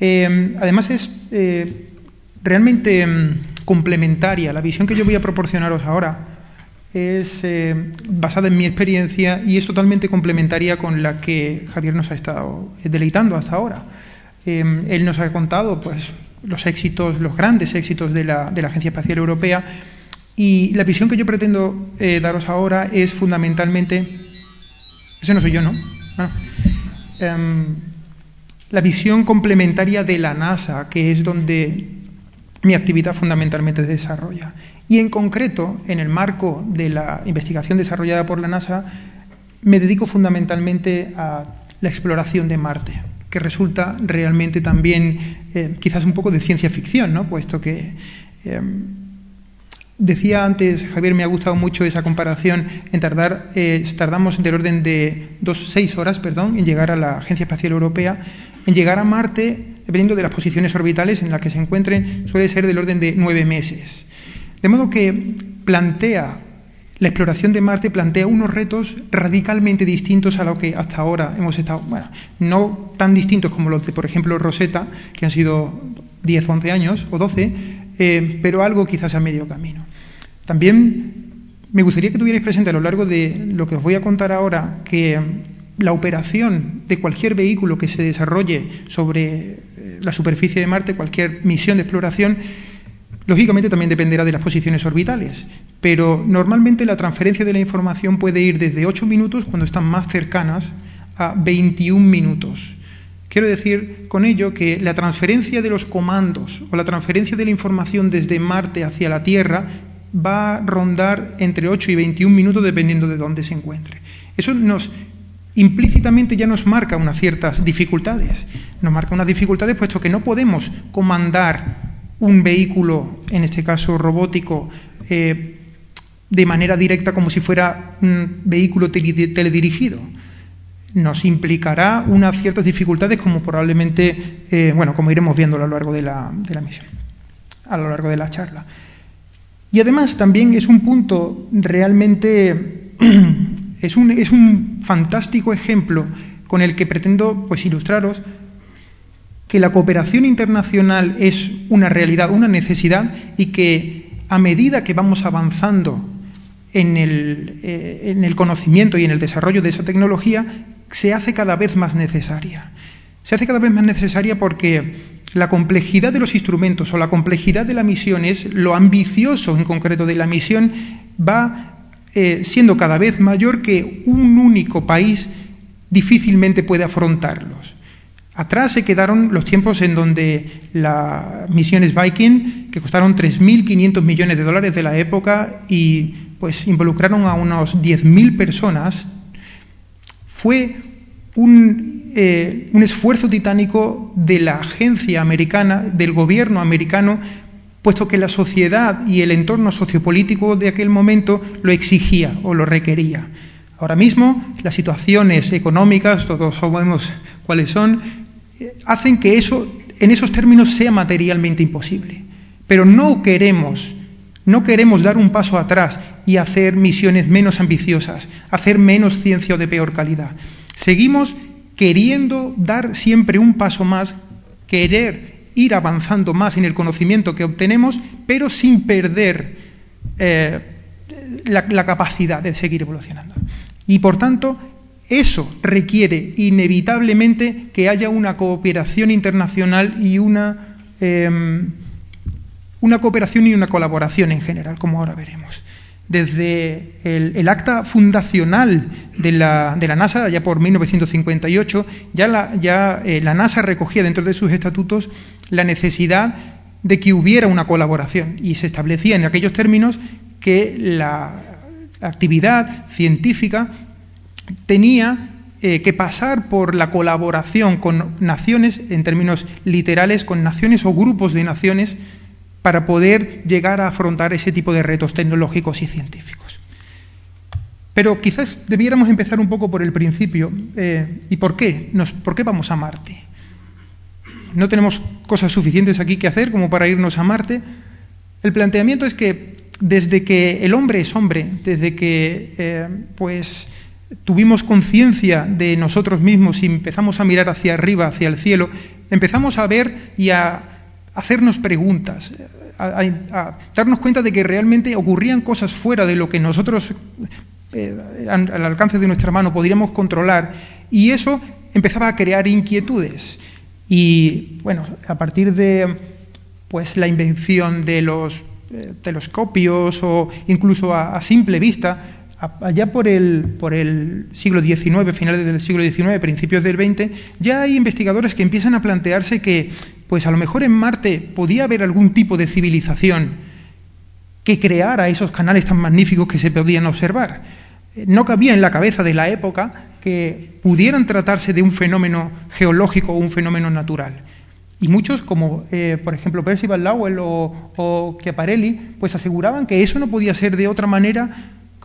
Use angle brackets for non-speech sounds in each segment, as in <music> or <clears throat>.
Eh, además es eh, realmente mm, complementaria. La visión que yo voy a proporcionaros ahora es eh, basada en mi experiencia y es totalmente complementaria con la que Javier nos ha estado deleitando hasta ahora. él nos ha contado pues, los éxitos, los grandes éxitos de la, de la Agencia Espacial Europea y la visión que yo pretendo daros ahora es fundamentalmente, ese no soy yo, ¿no? Ah, em, la visión complementaria de la NASA, que es donde mi actividad fundamentalmente se desarrolla. Y en concreto, en el marco de la investigación desarrollada por la NASA, me dedico fundamentalmente a la exploración de Marte, que resulta realmente también eh, quizás un poco de ciencia ficción, ¿no? puesto que em, Decía antes, Javier, me ha gustado mucho esa comparación en tardar, eh, tardamos del orden de dos, seis horas, perdón, en llegar a la Agencia Espacial Europea, en llegar a Marte, dependiendo de las posiciones orbitales en las que se encuentren, suele ser del orden de nueve meses. De modo que plantea la exploración de Marte plantea unos retos radicalmente distintos a lo que hasta ahora hemos estado, bueno, no tan distintos como los de, por ejemplo, Rosetta, que han sido 10 o 11 años o 12, eh, pero algo quizás a medio camino. También me gustaría que tuvierais presente a lo largo de lo que os voy a contar ahora que la operación de cualquier vehículo que se desarrolle sobre eh, la superficie de Marte, cualquier misión de exploración, lógicamente también dependerá de las posiciones orbitales, pero normalmente la transferencia de la información puede ir desde 8 minutos, cuando están más cercanas, a 21 minutos. Quiero decir con ello que la transferencia de los comandos o la transferencia de la información desde Marte hacia la Tierra va a rondar entre 8 y 21 minutos dependiendo de dónde se encuentre. Eso nos implícitamente ya nos marca unas ciertas dificultades. Nos marca unas dificultades puesto que no podemos comandar un vehículo, en este caso robótico, eh, de manera directa como si fuera un vehículo teledirigido nos implicará unas ciertas dificultades como probablemente, eh, bueno, como iremos viendo a lo largo de la, de la misión, a lo largo de la charla. Y además también es un punto realmente, <clears throat> es un, es un fantástico ejemplo con el que pretendo pues, ilustraros que la cooperación internacional es una realidad, una necesidad y que a medida que vamos avanzando en el, eh, en el conocimiento y en el desarrollo de esa tecnología, se hace cada vez más necesaria. Se hace cada vez más necesaria porque la complejidad de los instrumentos o la complejidad de la misión es lo ambicioso en concreto de la misión va eh, siendo cada vez mayor que un único país difícilmente puede afrontarlos. Atrás se quedaron los tiempos en donde las misiones Viking, que costaron 3.500 millones de dólares de la época y pues involucraron a unos 10.000 personas, fue eh, un, esfuerzo titánico de la agencia americana, del gobierno americano, puesto que la sociedad y el entorno sociopolítico de aquel momento lo exigía o lo requería. Ahora mismo las situaciones económicas, todos sabemos cuáles son, hacen que eso en esos términos sea materialmente imposible. Pero no queremos, no queremos dar un paso atrás y hacer misiones menos ambiciosas, hacer menos ciencia de peor calidad. Seguimos queriendo dar siempre un paso más, querer ir avanzando más en el conocimiento que obtenemos, pero sin perder eh, la, capacidad de seguir evolucionando. Y por tanto, eso requiere inevitablemente que haya una cooperación internacional y una, em, una cooperación y una colaboración en general, como ahora veremos. Desde el, acta fundacional de la, de la, NASA, ya por 1958, ya, la, ya eh, la NASA recogía dentro de sus estatutos la necesidad de que hubiera una colaboración y se establecía en aquellos términos que la actividad científica tenía eh, que pasar por la colaboración con naciones, en términos literales, con naciones o grupos de naciones, para poder llegar a afrontar ese tipo de retos tecnológicos y científicos. Pero quizás debiéramos empezar un poco por el principio. Eh, ¿Y por qué? ¿Por qué vamos a Marte? No tenemos cosas suficientes aquí que hacer como para irnos a Marte. El planteamiento es que desde que el hombre es hombre, desde que eh, pues tuvimos conciencia de nosotros mismos y empezamos a mirar hacia arriba, hacia el cielo, empezamos a ver y a hacernos preguntas, darnos cuenta de que realmente ocurrían cosas fuera de lo que nosotros eh, al alcance de nuestra mano podríamos controlar y eso empezaba a crear inquietudes. Y bueno, a partir de pues la invención de los eh, telescopios o incluso a simple vista, allá por el, por el siglo XIX, finales del siglo XIX, principios del XX, ya hay investigadores que empiezan a plantearse que, pues a lo mejor en Marte podía haber algún tipo de civilización que creara esos canales tan magníficos que se podían observar. No cabía en la cabeza de la época que pudieran tratarse de un fenómeno geológico o un fenómeno natural. Y muchos, como eh, por ejemplo Percival Lowell o, o Chiaparelli, pues aseguraban que eso no podía ser de otra manera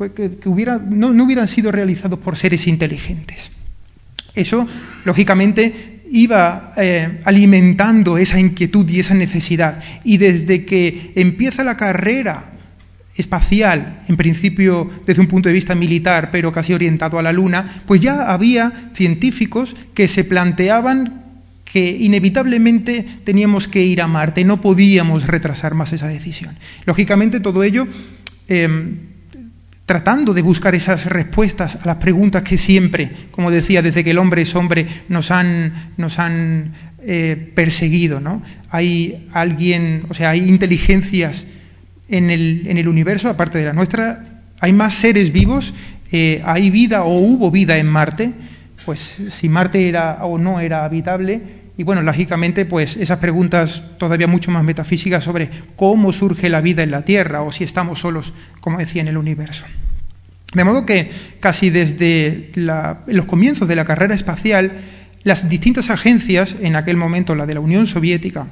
que, hubiera, no, hubieran sido realizados por seres inteligentes. Eso, lógicamente, iba eh, alimentando esa inquietud y esa necesidad. Y desde que empieza la carrera espacial, en principio desde un punto de vista militar, pero casi orientado a la Luna, pues ya había científicos que se planteaban que inevitablemente teníamos que ir a Marte, no podíamos retrasar más esa decisión. Lógicamente, todo ello em, tratando de buscar esas respuestas a las preguntas que siempre, como decía, desde que el hombre es hombre, nos han, nos han eh, perseguido. ¿no? Hay alguien, o sea, hay inteligencias en el, en el universo, aparte de la nuestra, hay más seres vivos, eh, hay vida o hubo vida en Marte, pues si Marte era o no era habitable, y bueno, lógicamente, pues esas preguntas todavía mucho más metafísicas sobre cómo surge la vida en la Tierra o si estamos solos, como decía, en el universo. De modo que casi desde los comienzos de la carrera espacial, las distintas agencias, en aquel momento la de la Unión Soviética,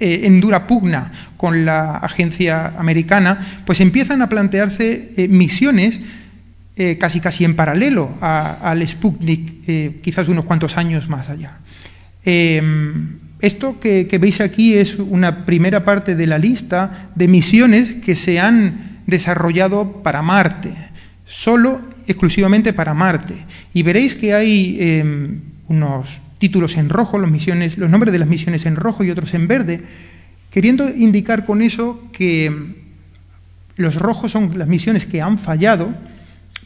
eh, en dura pugna con la agencia americana, pues empiezan a plantearse eh, misiones eh, casi casi en paralelo al Sputnik, quizás unos cuantos años más allá. Esto que, veis aquí es una primera parte de la lista de misiones que se han desarrollado para Marte, solo exclusivamente para Marte. Y veréis que hay em, unos títulos en rojo, los, misiones, los nombres de las misiones en rojo y otros en verde, queriendo indicar con eso que em, los rojos son las misiones que han fallado,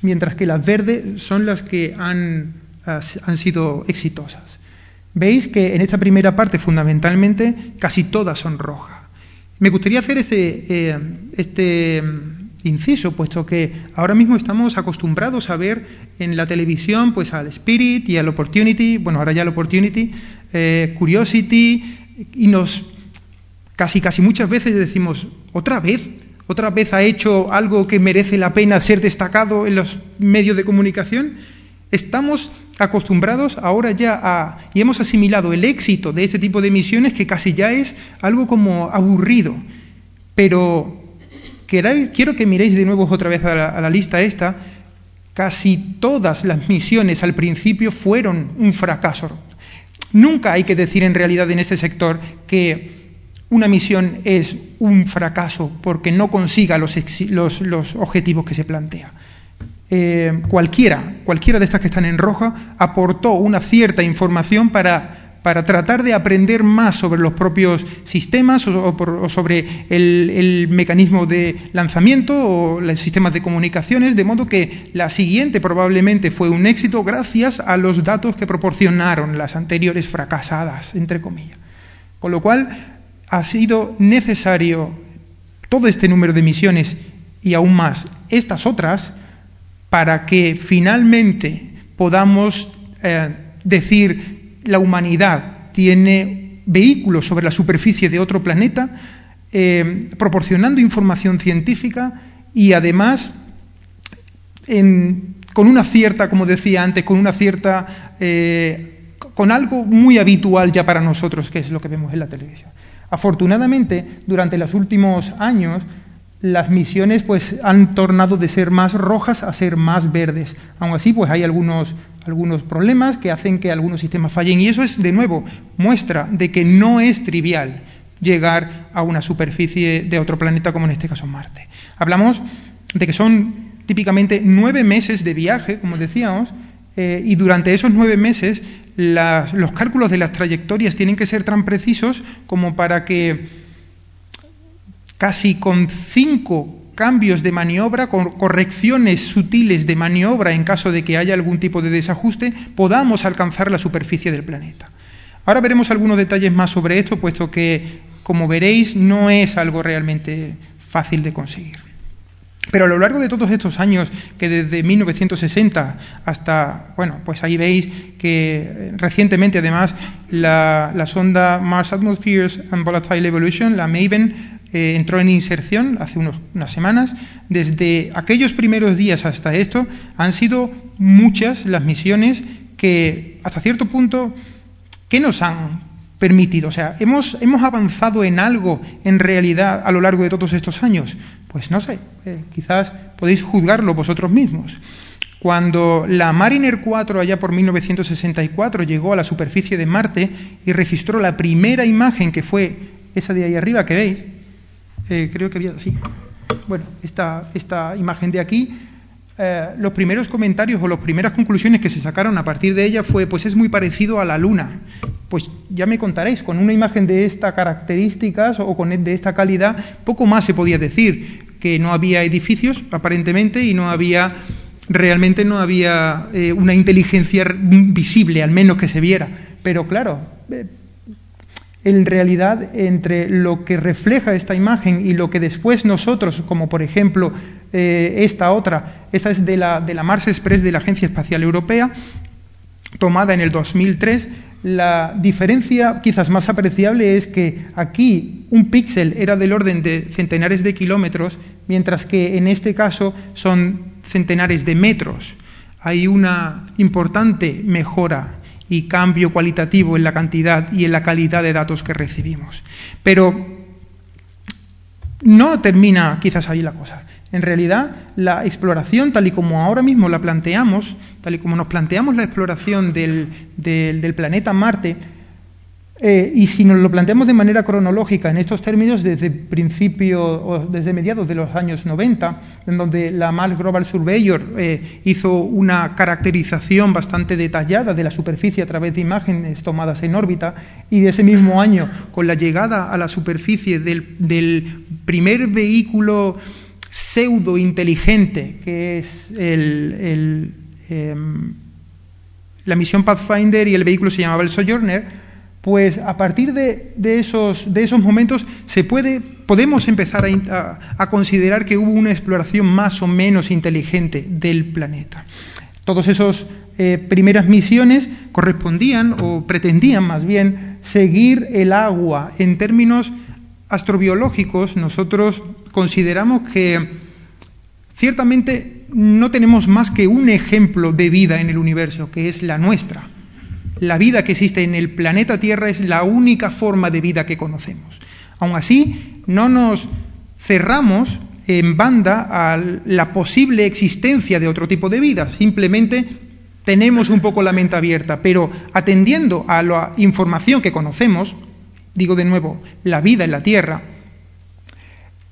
mientras que las verdes son las que han, han sido exitosas. Veis que en esta primera parte fundamentalmente casi todas son rojas. Me gustaría hacer ese, eh, este inciso, puesto que ahora mismo estamos acostumbrados a ver en la televisión pues al Spirit y al Opportunity, bueno, ahora ya el Opportunity, eh, Curiosity, y nos casi casi muchas veces decimos, otra vez, otra vez ha hecho algo que merece la pena ser destacado en los medios de comunicación. Estamos acostumbrados ahora ya a, y hemos asimilado el éxito de este tipo de misiones que casi ya es algo como aburrido. Pero quiero que miréis de nuevo otra vez a la, lista esta. Casi todas las misiones al principio fueron un fracaso. Nunca hay que decir en realidad en este sector que una misión es un fracaso porque no consiga los, los objetivos que se plantea. Eh, cualquiera, cualquiera de estas que están en roja, aportó una cierta información para, para tratar de aprender más sobre los propios sistemas o, sobre el, mecanismo de lanzamiento o los sistemas de comunicaciones, de modo que la siguiente probablemente fue un éxito gracias a los datos que proporcionaron las anteriores fracasadas, entre comillas. Con lo cual, ha sido necesario todo este número de misiones y aún más estas otras, para que finalmente podamos eh, decir la humanidad tiene vehículos sobre la superficie de otro planeta, eh, proporcionando información científica y además con una cierta, como decía antes, con una cierta, eh, con algo muy habitual ya para nosotros, que es lo que vemos en la televisión. Afortunadamente, durante los últimos años, las misiones pues han tornado de ser más rojas a ser más verdes. Aún así, pues hay algunos, algunos problemas que hacen que algunos sistemas fallen y eso es, de nuevo, muestra de que no es trivial llegar a una superficie de otro planeta como en este caso Marte. Hablamos de que son típicamente nueve meses de viaje, como decíamos, eh, y durante esos nueve meses los cálculos de las trayectorias tienen que ser tan precisos como para que casi con cinco cambios de maniobra, con correcciones sutiles de maniobra en caso de que haya algún tipo de desajuste, podamos alcanzar la superficie del planeta. Ahora veremos algunos detalles más sobre esto, puesto que, como veréis, no es algo realmente fácil de conseguir. Pero a lo largo de todos estos años, que desde 1960 hasta, bueno, pues ahí veis que eh, recientemente además la, la sonda Mars Atmospheres and Volatile Evolution, la MAVEN, eh, entró en inserción hace unas semanas. Desde aquellos primeros días hasta esto han sido muchas las misiones que, hasta cierto punto, ¿qué nos han permitido? O sea, ¿hemos, ¿hemos avanzado en algo en realidad a lo largo de todos estos años? Pues no sé, eh, quizás podéis juzgarlo vosotros mismos. Cuando la Mariner 4, allá por 1964, llegó a la superficie de Marte y registró la primera imagen, que fue esa de ahí arriba que veis, eh, creo que había, sí. Bueno, esta, esta imagen de aquí, eh, los primeros comentarios o las primeras conclusiones que se sacaron a partir de ella fue, pues es muy parecido a la Luna. Pues ya me contaréis, con una imagen de estas características o con de esta calidad, poco más se podía decir, que no había edificios aparentemente y no había realmente no había eh, una inteligencia visible, al menos que se viera. Pero claro, en realidad entre lo que refleja esta imagen y lo que después nosotros, como por ejemplo eh, esta otra, esta es de la, de la Mars Express de la Agencia Espacial Europea, tomada en el 2003, la diferencia quizás más apreciable es que aquí un píxel era del orden de centenares de kilómetros, mientras que en este caso son centenares de metros. Hay una importante mejora y cambio cualitativo en la cantidad y en la calidad de datos que recibimos. Pero no termina quizás ahí la cosa. En realidad, la exploración, tal y como ahora mismo la planteamos, tal y como nos planteamos la exploración del, del planeta Marte, eh, y si nos lo planteamos de manera cronológica en estos términos, desde principio o desde mediados de los años 90, en donde la Mars Global Surveyor eh, hizo una caracterización bastante detallada de la superficie a través de imágenes tomadas en órbita, y de ese mismo año, con la llegada a la superficie del, primer vehículo pseudo inteligente, que es el, em, la misión Pathfinder y el vehículo se llamaba el Sojourner, pues a partir de, esos, momentos se puede, podemos empezar a, considerar que hubo una exploración más o menos inteligente del planeta. Todas esas eh, primeras misiones correspondían o pretendían más bien seguir el agua. En términos astrobiológicos, nosotros consideramos que ciertamente no tenemos más que un ejemplo de vida en el universo, que es la nuestra la vida que existe en el planeta Tierra es la única forma de vida que conocemos. Aún así, no nos cerramos en banda a la posible existencia de otro tipo de vida, simplemente tenemos un poco la mente abierta, pero atendiendo a la información que conocemos, digo de nuevo, la vida en la Tierra,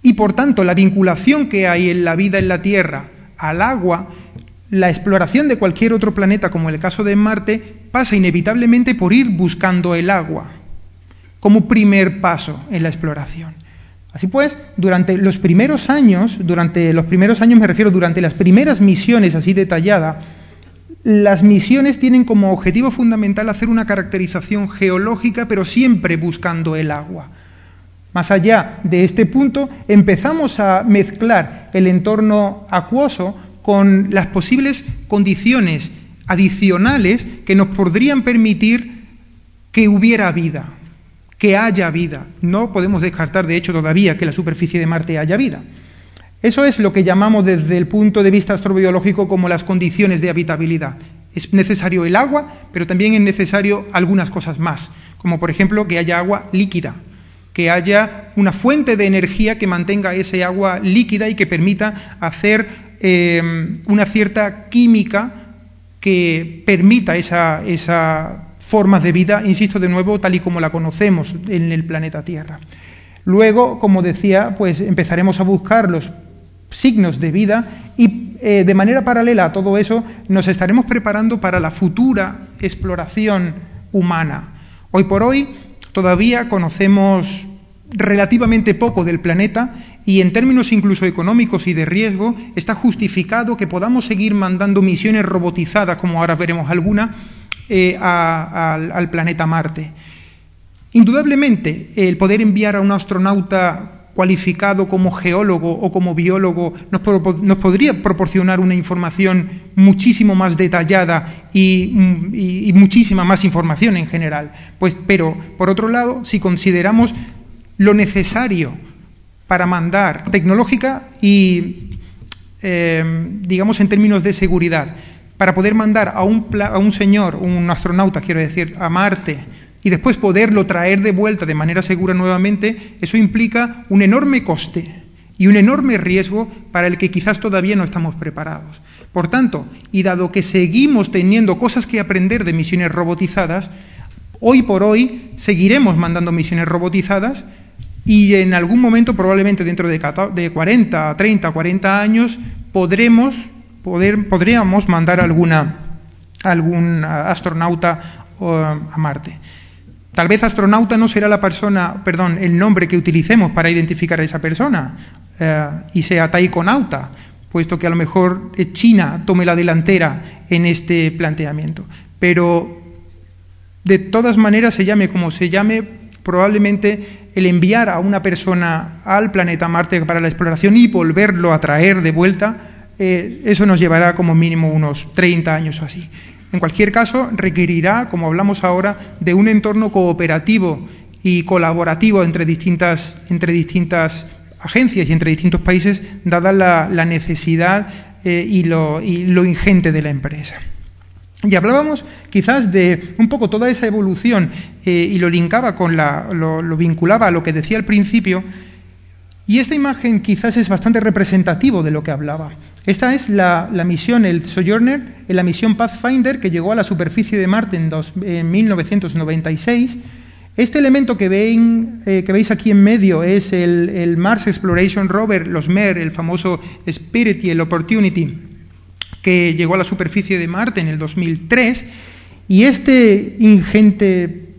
y por tanto la vinculación que hay en la vida en la Tierra al agua, la exploración de cualquier otro planeta, como el caso de Marte, pasa inevitablemente por ir buscando el agua, como primer paso en la exploración. Así pues, durante los primeros años, durante los primeros años me refiero, durante las primeras misiones así detalladas, las misiones tienen como objetivo fundamental hacer una caracterización geológica, pero siempre buscando el agua. Más allá de este punto, empezamos a mezclar el entorno acuoso con las posibles condiciones adicionales que nos podrían permitir que hubiera vida, que haya vida. No podemos descartar, de hecho, todavía que la superficie de Marte haya vida. Eso es lo que llamamos desde el punto de vista astrobiológico como las condiciones de habitabilidad. Es necesario el agua, pero también es necesario algunas cosas más, como por ejemplo que haya agua líquida, que haya una fuente de energía que mantenga ese agua líquida y que permita hacer eh, una cierta química que permita esa, esa forma de vida, insisto de nuevo, tal y como la conocemos en el planeta Tierra. Luego, como decía, pues empezaremos a buscar los signos de vida y eh, de manera paralela a todo eso nos estaremos preparando para la futura exploración humana. Hoy por hoy todavía conocemos relativamente poco del planeta y en términos incluso económicos y de riesgo está justificado que podamos seguir mandando misiones robotizadas, como ahora veremos alguna, eh, al planeta Marte. Indudablemente, el poder enviar a un astronauta cualificado como geólogo o como biólogo nos, podría proporcionar una información muchísimo más detallada y, y, muchísima más información en general. Pues, pero, por otro lado, si consideramos lo necesario para mandar tecnológica y, eh, digamos, en términos de seguridad, para poder mandar a un, a un señor, un astronauta, quiero decir, a Marte, y después poderlo traer de vuelta de manera segura nuevamente, eso implica un enorme coste y un enorme riesgo para el que quizás todavía no estamos preparados. Por tanto, y dado que seguimos teniendo cosas que aprender de misiones robotizadas, hoy por hoy seguiremos mandando misiones robotizadas y en algún momento, probablemente dentro de 40, 30, 40 años, podremos, poder, podríamos mandar alguna, algún astronauta a Marte. Tal vez astronauta no será la persona, perdón, el nombre que utilicemos para identificar a esa persona eh, y sea taikonauta, puesto que a lo mejor China tome la delantera en este planteamiento. Pero de todas maneras, se llame como se llame, probablemente el enviar a una persona al planeta Marte para la exploración y volverlo a traer de vuelta, eh, eso nos llevará como mínimo unos 30 años o así. En cualquier caso, requerirá, como hablamos ahora, de un entorno cooperativo y colaborativo entre distintas, entre distintas agencias y entre distintos países, dada la, necesidad eh, y, lo, y lo ingente de la empresa. Y hablábamos quizás de un poco toda esa evolución eh, y lo linkaba con la, lo, vinculaba a lo que decía al principio. Y esta imagen quizás es bastante representativo de lo que hablaba. Esta es la, misión, el Sojourner, la misión Pathfinder que llegó a la superficie de Marte en, en 1996. Este elemento que, ven, eh, que, veis aquí en medio es el, el Mars Exploration Rover, los MER, el famoso Spirit y el Opportunity que llegó a la superficie de Marte en el 2003, y este ingente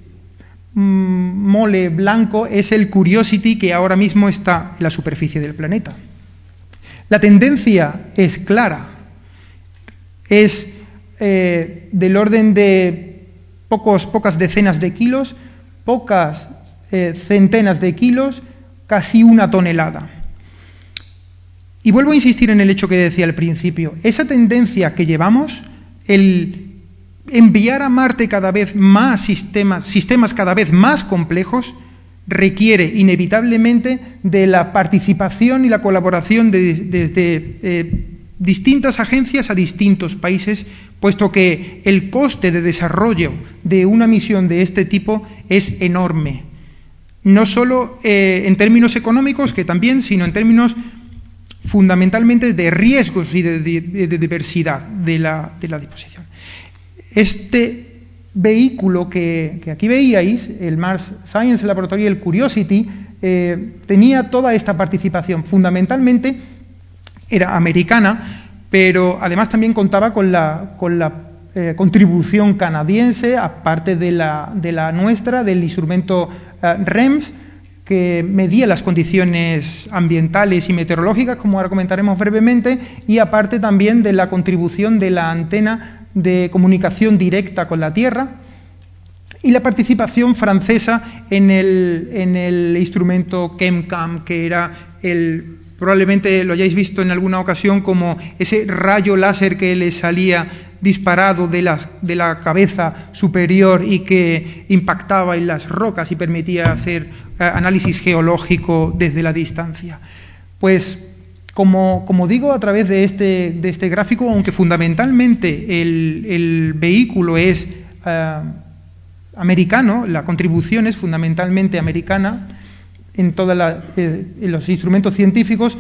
mm, mole blanco es el Curiosity que ahora mismo está en la superficie del planeta. La tendencia es clara, es eh, del orden de pocos, pocas decenas de kilos, pocas eh, centenas de kilos, casi una tonelada. Y vuelvo a insistir en el hecho que decía al principio. Esa tendencia que llevamos, el enviar a Marte cada vez más sistemas, sistemas cada vez más complejos, requiere inevitablemente de la participación y la colaboración de, eh, distintas agencias a distintos países, puesto que el coste de desarrollo de una misión de este tipo es enorme. No solo eh, en términos económicos, que también, sino en términos fundamentalmente de riesgos y de, diversidad de la, disposición. Este vehículo que, aquí veíais, el Mars Science Laboratory, el Curiosity, eh, tenía toda esta participación. Fundamentalmente era americana, pero además también contaba con la, con la eh, contribución canadiense, aparte de la, de la nuestra, del instrumento eh, REMS, que medía las condiciones ambientales y meteorológicas, como ahora comentaremos brevemente, y aparte también de la contribución de la antena de comunicación directa con la Tierra y la participación francesa en el, en el instrumento ChemCam, que era el probablemente lo hayáis visto en alguna ocasión como ese rayo láser que le salía disparado de la, de la cabeza superior y que impactaba en las rocas y permitía hacer eh, análisis geológico desde la distancia. Pues Como, digo a través de este, de este gráfico, aunque fundamentalmente el, vehículo es uh, americano, la contribución es fundamentalmente americana en todos eh, los instrumentos científicos,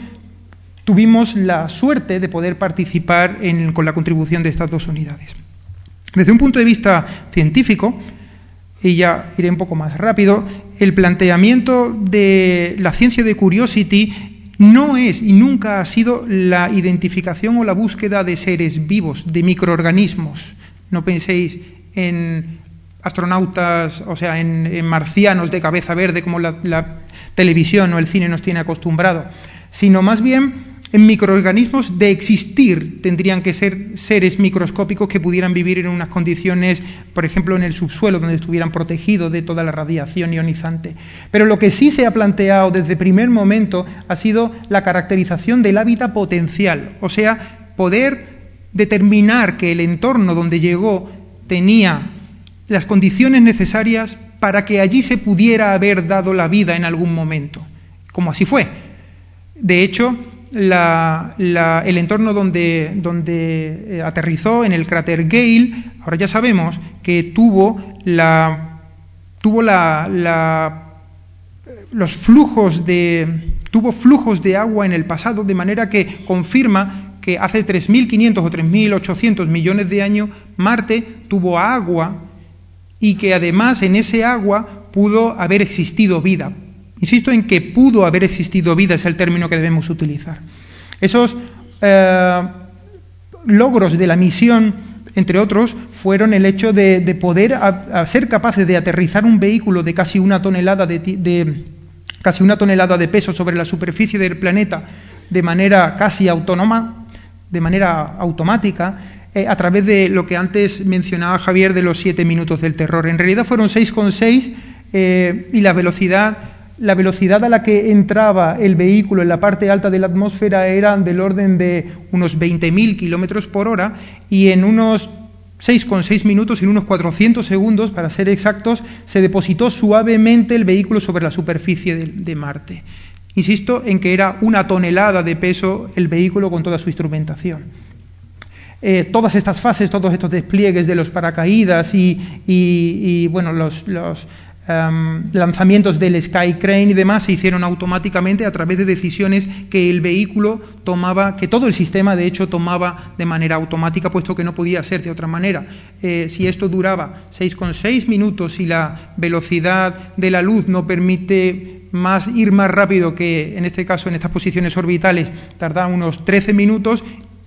tuvimos la suerte de poder participar en, con la contribución de estas dos unidades. Desde un punto de vista científico, y ya iré un poco más rápido, el planteamiento de la ciencia de Curiosity no es y nunca ha sido la identificación o la búsqueda de seres vivos, de microorganismos. No penséis en astronautas, o sea, en, marcianos de cabeza verde como la, la televisión o el cine nos tiene acostumbrado, sino más bien en microorganismos de existir tendrían que ser seres microscópicos que pudieran vivir en unas condiciones, por ejemplo, en el subsuelo, donde estuvieran protegidos de toda la radiación ionizante. Pero lo que sí se ha planteado desde primer momento ha sido la caracterización del hábitat potencial, o sea, poder determinar que el entorno donde llegó tenía las condiciones necesarias para que allí se pudiera haber dado la vida en algún momento, como así fue. De hecho, el entorno donde, donde eh, aterrizó, en el cráter Gale, ahora ya sabemos que tuvo, la, tuvo la, los flujos de, tuvo flujos de agua en el pasado, de manera que confirma que hace 3.500 o 3.800 millones de años Marte tuvo agua y que además en ese agua pudo haber existido vida. Insisto en que pudo haber existido vida, es el término que debemos utilizar. Esos eh, logros de la misión, entre otros, fueron el hecho de, poder ser capaces de aterrizar un vehículo de casi una tonelada de, casi una tonelada de peso sobre la superficie del planeta de manera casi autónoma, de manera automática, eh, a través de lo que antes mencionaba Javier de los siete minutos del terror. En realidad fueron 6,6 eh, y la velocidad la velocidad a la que entraba el vehículo en la parte alta de la atmósfera era del orden de unos 20.000 kilómetros por hora y en unos 6,6 minutos, en unos 400 segundos, para ser exactos, se depositó suavemente el vehículo sobre la superficie de, Marte. Insisto en que era una tonelada de peso el vehículo con toda su instrumentación. Eh, todas estas fases, todos estos despliegues de los paracaídas y, bueno, los, Em, lanzamientos del Sky Crane y demás se hicieron automáticamente a través de decisiones que el vehículo tomaba, que todo el sistema de hecho tomaba de manera automática, puesto que no podía ser de otra manera. Eh, si esto duraba 6,6 minutos y la velocidad de la luz no permite más ir más rápido que en este caso en estas posiciones orbitales tardaban unos 13 minutos,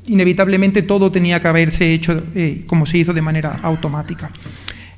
inevitablemente todo tenía que haberse hecho eh, como se hizo de manera automática.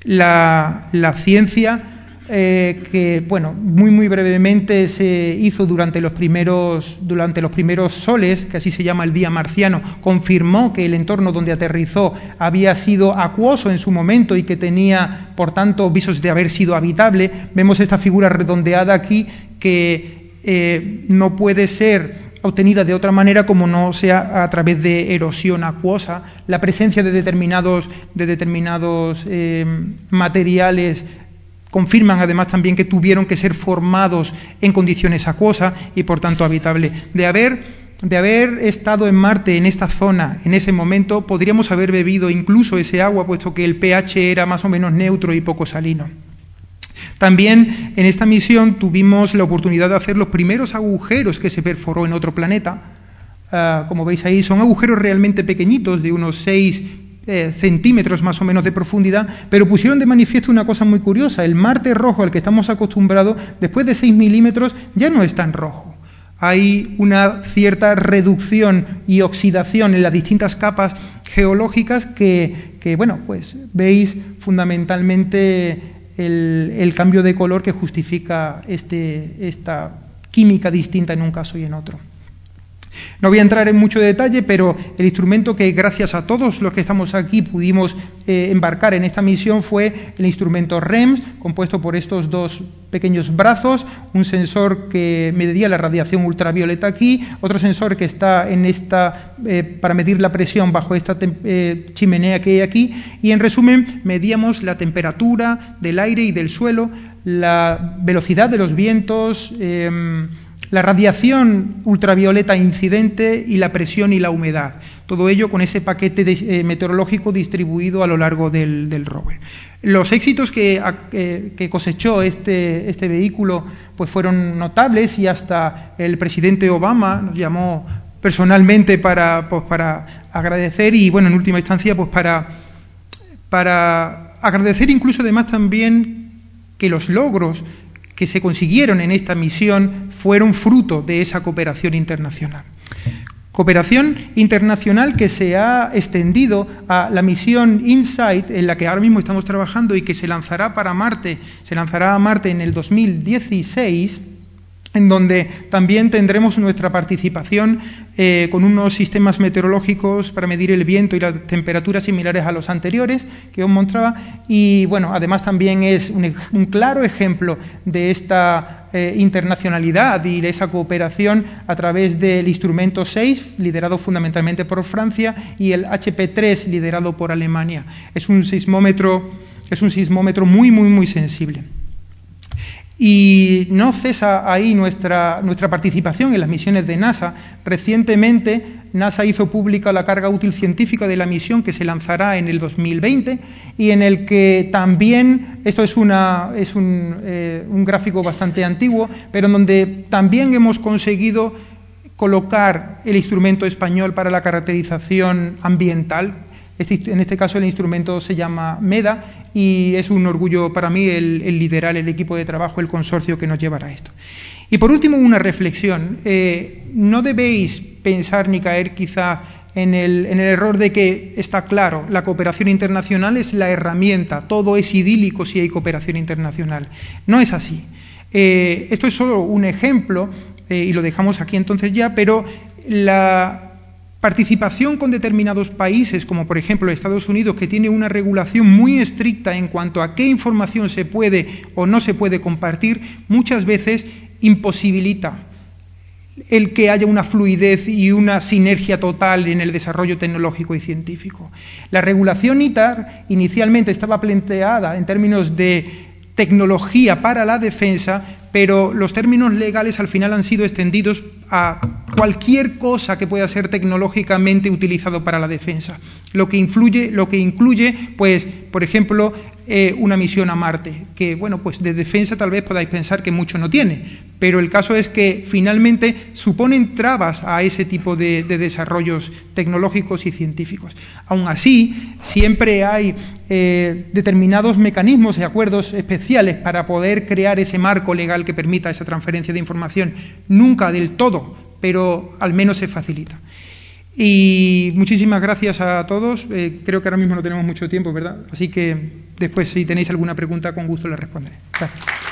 La, la ciencia eh, que, bueno, muy muy brevemente se hizo durante los primeros durante los primeros soles, que así se llama el día marciano, confirmó que el entorno donde aterrizó había sido acuoso en su momento y que tenía, por tanto, visos de haber sido habitable. Vemos esta figura redondeada aquí que eh, no puede ser obtenida de otra manera como no sea a través de erosión acuosa, la presencia de determinados, de determinados eh, materiales Confirman además también que tuvieron que ser formados en condiciones acuosas y por tanto habitable. De haber, de haber estado en Marte en esta zona en ese momento, podríamos haber bebido incluso ese agua, puesto que el pH era más o menos neutro y poco salino. También en esta misión tuvimos la oportunidad de hacer los primeros agujeros que se perforó en otro planeta. Ah, como veis ahí, son agujeros realmente pequeñitos, de unos 6 centímetros más o menos de profundidad, pero pusieron de manifiesto una cosa muy curiosa. El Marte rojo al que estamos acostumbrados, después de 6 milímetros, ya no es tan rojo. Hay una cierta reducción y oxidación en las distintas capas geológicas que, bueno, pues veis fundamentalmente el, el, cambio de color que justifica este, esta química distinta en un caso y en otro. No voy a entrar en mucho detalle, pero el instrumento que gracias a todos los que estamos aquí pudimos eh, embarcar en esta misión fue el instrumento REMS, compuesto por estos dos pequeños brazos, un sensor que medía la radiación ultravioleta aquí, otro sensor que está en esta eh, para medir la presión bajo esta eh, chimenea que hay aquí, y en resumen medíamos la temperatura del aire y del suelo, la velocidad de los vientos, em, la radiación ultravioleta incidente y la presión y la humedad. Todo ello con ese paquete eh, meteorológico distribuido a lo largo del, rover. Los éxitos que, cosechó este, este, vehículo pues fueron notables y hasta el presidente Obama nos llamó personalmente para, pues, para agradecer y, bueno, en última instancia, pues para, para agradecer incluso además también que los logros que se consiguieron en esta misión fueron fruto de esa cooperación internacional. Cooperación internacional que se ha extendido a la misión InSight, en la que ahora mismo estamos trabajando y que se lanzará para Marte, se lanzará a Marte en el 2016 en donde también tendremos nuestra participación eh, con unos sistemas meteorológicos para medir el viento y las temperaturas similares a los anteriores que os mostraba. Y bueno, además también es un, claro ejemplo de esta eh, internacionalidad y de esa cooperación a través del instrumento 6, liderado fundamentalmente por Francia, y el HP3, liderado por Alemania. Es un sismómetro, es un sismómetro muy, muy, muy sensible. Y no cesa ahí nuestra, nuestra participación en las misiones de NASA. Recientemente NASA hizo pública la carga útil científica de la misión que se lanzará en el 2020 y en el que también, esto es, es un, eh, un gráfico bastante antiguo, pero en donde también hemos conseguido colocar el instrumento español para la caracterización ambiental, este en este caso el instrumento se llama MEDA y es un orgullo para mí el, liderar el equipo de trabajo, el consorcio que nos llevará a esto. Y por último, una reflexión. Eh, no debéis pensar ni caer quizá en el, error de que está claro, la cooperación internacional es la herramienta, todo es idílico si hay cooperación internacional. No es así. Eh, esto es solo un ejemplo, eh, y lo dejamos aquí entonces ya, pero la, Participación con determinados países, como por ejemplo Estados Unidos, que tiene una regulación muy estricta en cuanto a qué información se puede o no se puede compartir, muchas veces imposibilita el que haya una fluidez y una sinergia total en el desarrollo tecnológico y científico. La regulación ITAR inicialmente estaba planteada en términos de tecnología para la defensa, pero los términos legales al final han sido extendidos a cualquier cosa que pueda ser tecnológicamente utilizado para la defensa. Lo que influye, lo que incluye, pues, por ejemplo, eh, una misión a Marte, que, bueno, pues de defensa tal vez podáis pensar que mucho no tiene, pero el caso es que finalmente suponen trabas a ese tipo de, desarrollos tecnológicos y científicos. Aún así, siempre hay eh, determinados mecanismos y acuerdos especiales para poder crear ese marco legal que permita esa transferencia de información. Nunca del todo, pero al menos se facilita. Y muchísimas gracias a todos. Eh, creo que ahora mismo no tenemos mucho tiempo, ¿verdad? Así que después, si tenéis alguna pregunta, con gusto la responderé. Gracias.